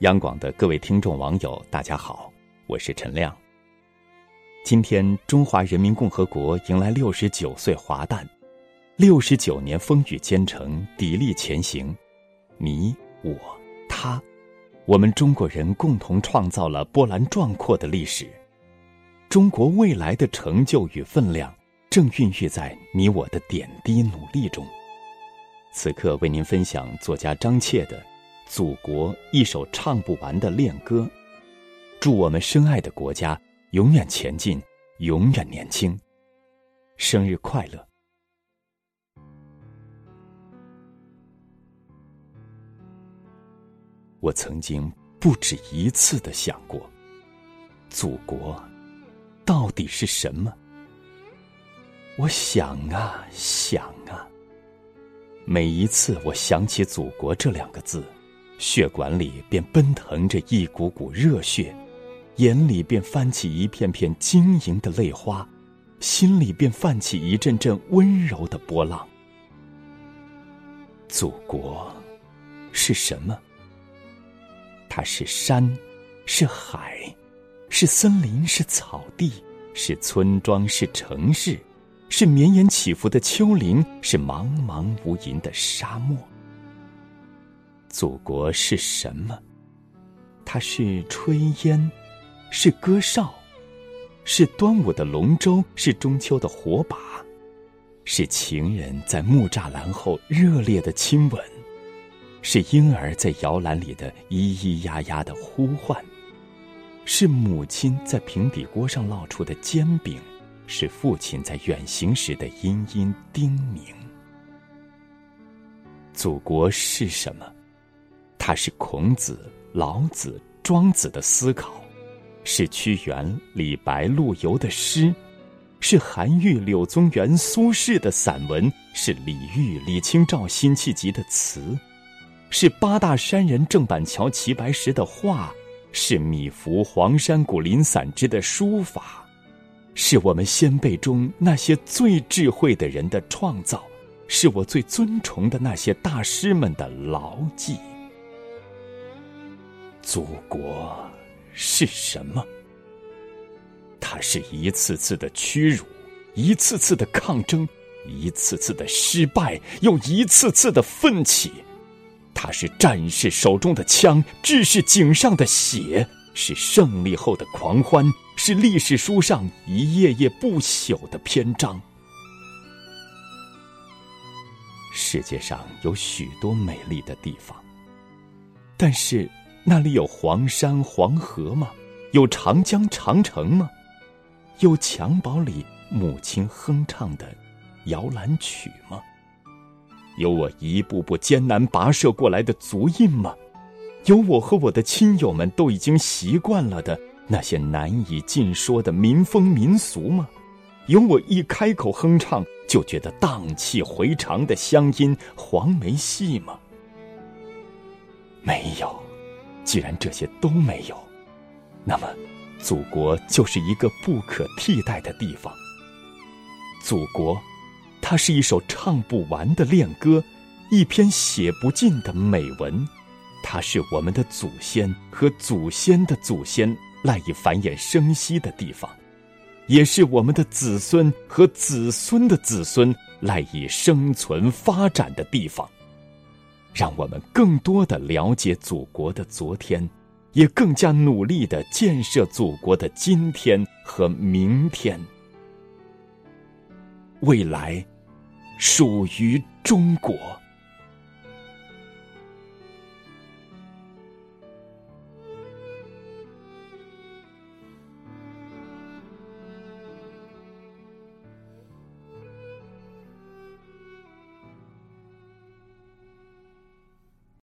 央广的各位听众网友，大家好，我是陈亮。今天，中华人民共和国迎来六十九岁华诞，六十九年风雨兼程，砥砺前行。你、我、他，我们中国人共同创造了波澜壮阔的历史。中国未来的成就与分量，正孕育在你我的点滴努力中。此刻，为您分享作家张切的。祖国一首唱不完的恋歌，祝我们深爱的国家永远前进，永远年轻。生日快乐！我曾经不止一次的想过，祖国到底是什么？我想啊想啊，每一次我想起“祖国”这两个字。血管里便奔腾着一股股热血，眼里便翻起一片片晶莹的泪花，心里便泛起一阵阵温柔的波浪。祖国是什么？它是山，是海，是森林，是草地，是村庄，是城市，是绵延起伏的丘陵，是茫茫无垠的沙漠。祖国是什么？它是炊烟，是歌哨，是端午的龙舟，是中秋的火把，是情人在木栅栏后热烈的亲吻，是婴儿在摇篮里的咿咿呀呀的呼唤，是母亲在平底锅上烙出的煎饼，是父亲在远行时的殷殷叮咛。祖国是什么？它是孔子、老子、庄子的思考，是屈原、李白、陆游的诗，是韩愈、柳宗元、苏轼的散文，是李煜、李清照辛弃疾的词，是八大山人郑板桥齐白石的画，是米芾、黄山谷林散之的书法，是我们先辈中那些最智慧的人的创造，是我最尊崇的那些大师们的牢记。祖国是什么？它是一次次的屈辱，一次次的抗争，一次次的失败，又一次次的奋起。它是战士手中的枪，志士颈上的血，是胜利后的狂欢，是历史书上一页页不朽的篇章。世界上有许多美丽的地方，但是。那里有黄山黄河吗？有长江长城吗？有襁褓里母亲哼唱的摇篮曲吗？有我一步步艰难跋涉过来的足印吗？有我和我的亲友们都已经习惯了的那些难以尽说的民风民俗吗？有我一开口哼唱就觉得荡气回肠的乡音黄梅戏吗？没有。既然这些都没有，那么，祖国就是一个不可替代的地方。祖国，它是一首唱不完的恋歌，一篇写不尽的美文。它是我们的祖先和祖先的祖先赖以繁衍生息的地方，也是我们的子孙和子孙的子孙赖以生存发展的地方。让我们更多的了解祖国的昨天，也更加努力的建设祖国的今天和明天。未来属于中国。